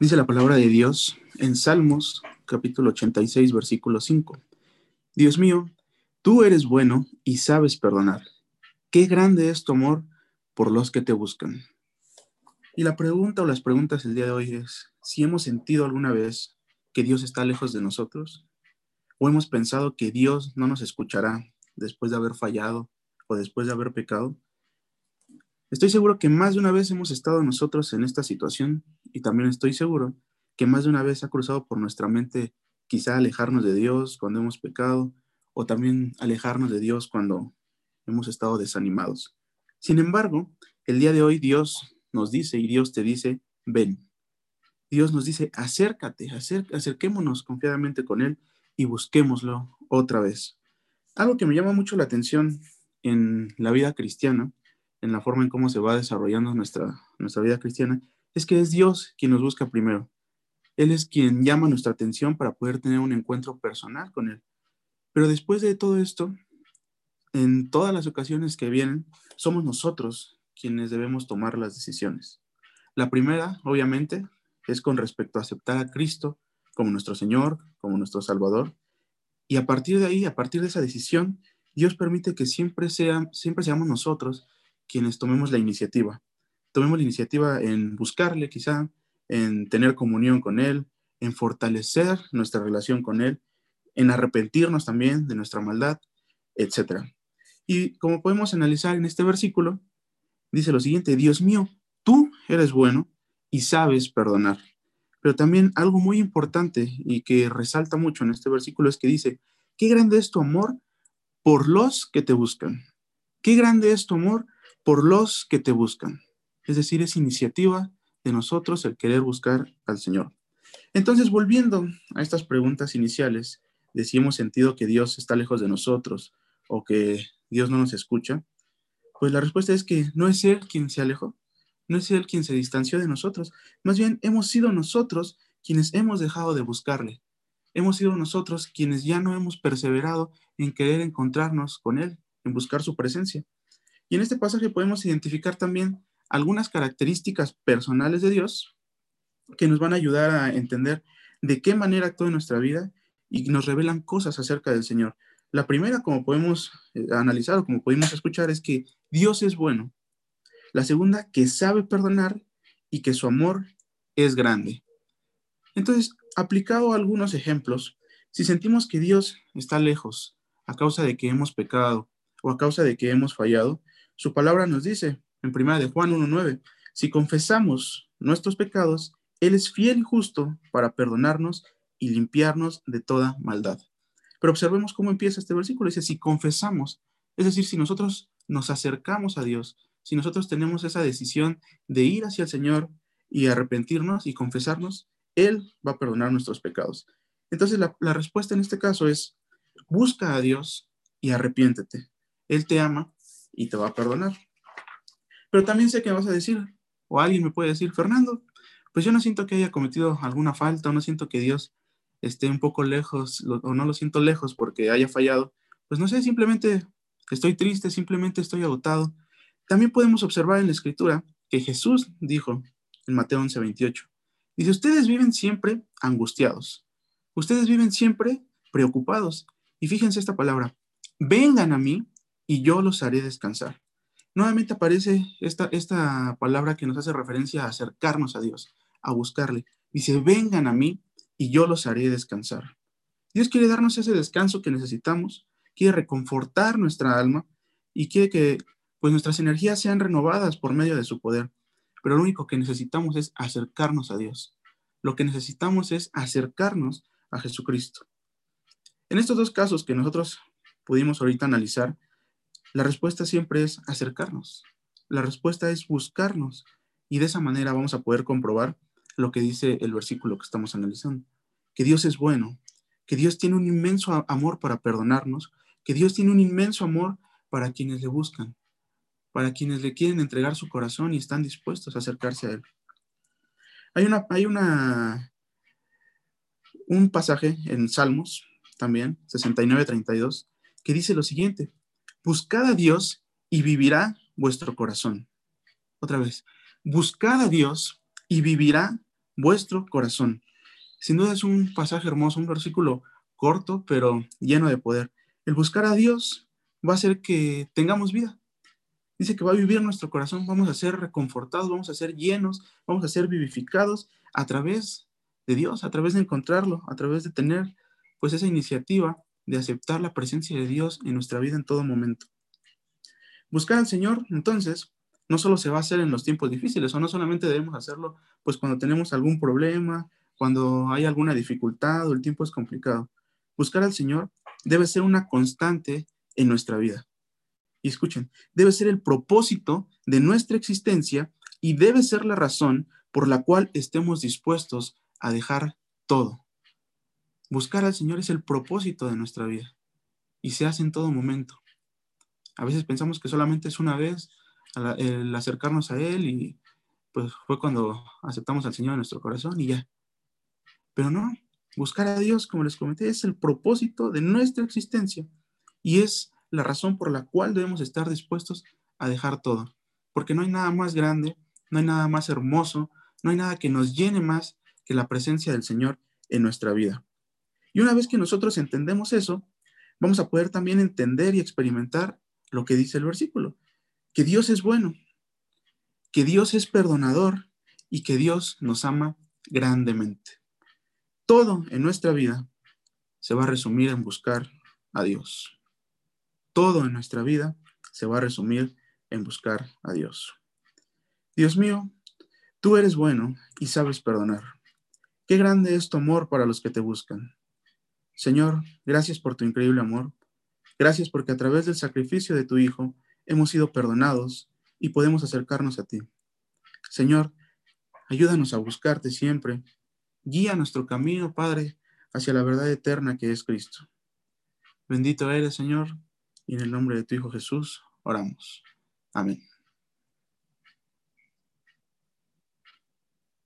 Dice la palabra de Dios en Salmos capítulo 86, versículo 5. Dios mío, tú eres bueno y sabes perdonar. Qué grande es tu amor por los que te buscan. Y la pregunta o las preguntas el día de hoy es si hemos sentido alguna vez que Dios está lejos de nosotros o hemos pensado que Dios no nos escuchará después de haber fallado o después de haber pecado. Estoy seguro que más de una vez hemos estado nosotros en esta situación y también estoy seguro que más de una vez ha cruzado por nuestra mente quizá alejarnos de Dios cuando hemos pecado o también alejarnos de Dios cuando hemos estado desanimados. Sin embargo, el día de hoy Dios nos dice y Dios te dice, ven. Dios nos dice, acércate, acerquémonos confiadamente con Él y busquémoslo otra vez. Algo que me llama mucho la atención en la vida cristiana en la forma en cómo se va desarrollando nuestra, nuestra vida cristiana, es que es Dios quien nos busca primero. Él es quien llama nuestra atención para poder tener un encuentro personal con Él. Pero después de todo esto, en todas las ocasiones que vienen, somos nosotros quienes debemos tomar las decisiones. La primera, obviamente, es con respecto a aceptar a Cristo como nuestro Señor, como nuestro Salvador. Y a partir de ahí, a partir de esa decisión, Dios permite que siempre, sea, siempre seamos nosotros quienes tomemos la iniciativa. Tomemos la iniciativa en buscarle quizá, en tener comunión con Él, en fortalecer nuestra relación con Él, en arrepentirnos también de nuestra maldad, etc. Y como podemos analizar en este versículo, dice lo siguiente, Dios mío, tú eres bueno y sabes perdonar. Pero también algo muy importante y que resalta mucho en este versículo es que dice, qué grande es tu amor por los que te buscan. Qué grande es tu amor por los que te buscan. Es decir, es iniciativa de nosotros el querer buscar al Señor. Entonces, volviendo a estas preguntas iniciales de si hemos sentido que Dios está lejos de nosotros o que Dios no nos escucha, pues la respuesta es que no es Él quien se alejó, no es Él quien se distanció de nosotros, más bien hemos sido nosotros quienes hemos dejado de buscarle, hemos sido nosotros quienes ya no hemos perseverado en querer encontrarnos con Él, en buscar su presencia. Y en este pasaje podemos identificar también algunas características personales de Dios que nos van a ayudar a entender de qué manera actúa en nuestra vida y nos revelan cosas acerca del Señor. La primera, como podemos eh, analizar o como podemos escuchar, es que Dios es bueno. La segunda, que sabe perdonar y que su amor es grande. Entonces, aplicado algunos ejemplos, si sentimos que Dios está lejos a causa de que hemos pecado o a causa de que hemos fallado, su palabra nos dice en primera de Juan 1.9, si confesamos nuestros pecados, Él es fiel y justo para perdonarnos y limpiarnos de toda maldad. Pero observemos cómo empieza este versículo. Dice, si confesamos, es decir, si nosotros nos acercamos a Dios, si nosotros tenemos esa decisión de ir hacia el Señor y arrepentirnos y confesarnos, Él va a perdonar nuestros pecados. Entonces la, la respuesta en este caso es, busca a Dios y arrepiéntete. Él te ama y te va a perdonar. Pero también sé que vas a decir, o alguien me puede decir, Fernando, pues yo no siento que haya cometido alguna falta, o no siento que Dios esté un poco lejos, o no lo siento lejos porque haya fallado. Pues no sé, simplemente estoy triste, simplemente estoy agotado. También podemos observar en la escritura que Jesús dijo en Mateo 11, 28, dice, ustedes viven siempre angustiados, ustedes viven siempre preocupados. Y fíjense esta palabra, vengan a mí y yo los haré descansar. Nuevamente aparece esta, esta palabra que nos hace referencia a acercarnos a Dios, a buscarle. Dice, vengan a mí y yo los haré descansar. Dios quiere darnos ese descanso que necesitamos, quiere reconfortar nuestra alma y quiere que pues nuestras energías sean renovadas por medio de su poder. Pero lo único que necesitamos es acercarnos a Dios. Lo que necesitamos es acercarnos a Jesucristo. En estos dos casos que nosotros pudimos ahorita analizar, la respuesta siempre es acercarnos. La respuesta es buscarnos. Y de esa manera vamos a poder comprobar lo que dice el versículo que estamos analizando. Que Dios es bueno, que Dios tiene un inmenso amor para perdonarnos, que Dios tiene un inmenso amor para quienes le buscan, para quienes le quieren entregar su corazón y están dispuestos a acercarse a Él. Hay una, hay una, un pasaje en Salmos también, 69-32, que dice lo siguiente, Buscad a Dios y vivirá vuestro corazón. Otra vez, buscad a Dios y vivirá vuestro corazón. Sin duda es un pasaje hermoso, un versículo corto, pero lleno de poder. El buscar a Dios va a hacer que tengamos vida. Dice que va a vivir nuestro corazón, vamos a ser reconfortados, vamos a ser llenos, vamos a ser vivificados a través de Dios, a través de encontrarlo, a través de tener pues esa iniciativa de aceptar la presencia de Dios en nuestra vida en todo momento. Buscar al Señor, entonces, no solo se va a hacer en los tiempos difíciles, o no solamente debemos hacerlo pues cuando tenemos algún problema, cuando hay alguna dificultad o el tiempo es complicado. Buscar al Señor debe ser una constante en nuestra vida. Y escuchen, debe ser el propósito de nuestra existencia y debe ser la razón por la cual estemos dispuestos a dejar todo. Buscar al Señor es el propósito de nuestra vida y se hace en todo momento. A veces pensamos que solamente es una vez el acercarnos a Él y pues fue cuando aceptamos al Señor en nuestro corazón y ya. Pero no, buscar a Dios, como les comenté, es el propósito de nuestra existencia y es la razón por la cual debemos estar dispuestos a dejar todo. Porque no hay nada más grande, no hay nada más hermoso, no hay nada que nos llene más que la presencia del Señor en nuestra vida. Y una vez que nosotros entendemos eso, vamos a poder también entender y experimentar lo que dice el versículo, que Dios es bueno, que Dios es perdonador y que Dios nos ama grandemente. Todo en nuestra vida se va a resumir en buscar a Dios. Todo en nuestra vida se va a resumir en buscar a Dios. Dios mío, tú eres bueno y sabes perdonar. Qué grande es tu amor para los que te buscan. Señor, gracias por tu increíble amor. Gracias porque a través del sacrificio de tu Hijo hemos sido perdonados y podemos acercarnos a ti. Señor, ayúdanos a buscarte siempre. Guía nuestro camino, Padre, hacia la verdad eterna que es Cristo. Bendito eres, Señor, y en el nombre de tu Hijo Jesús oramos. Amén.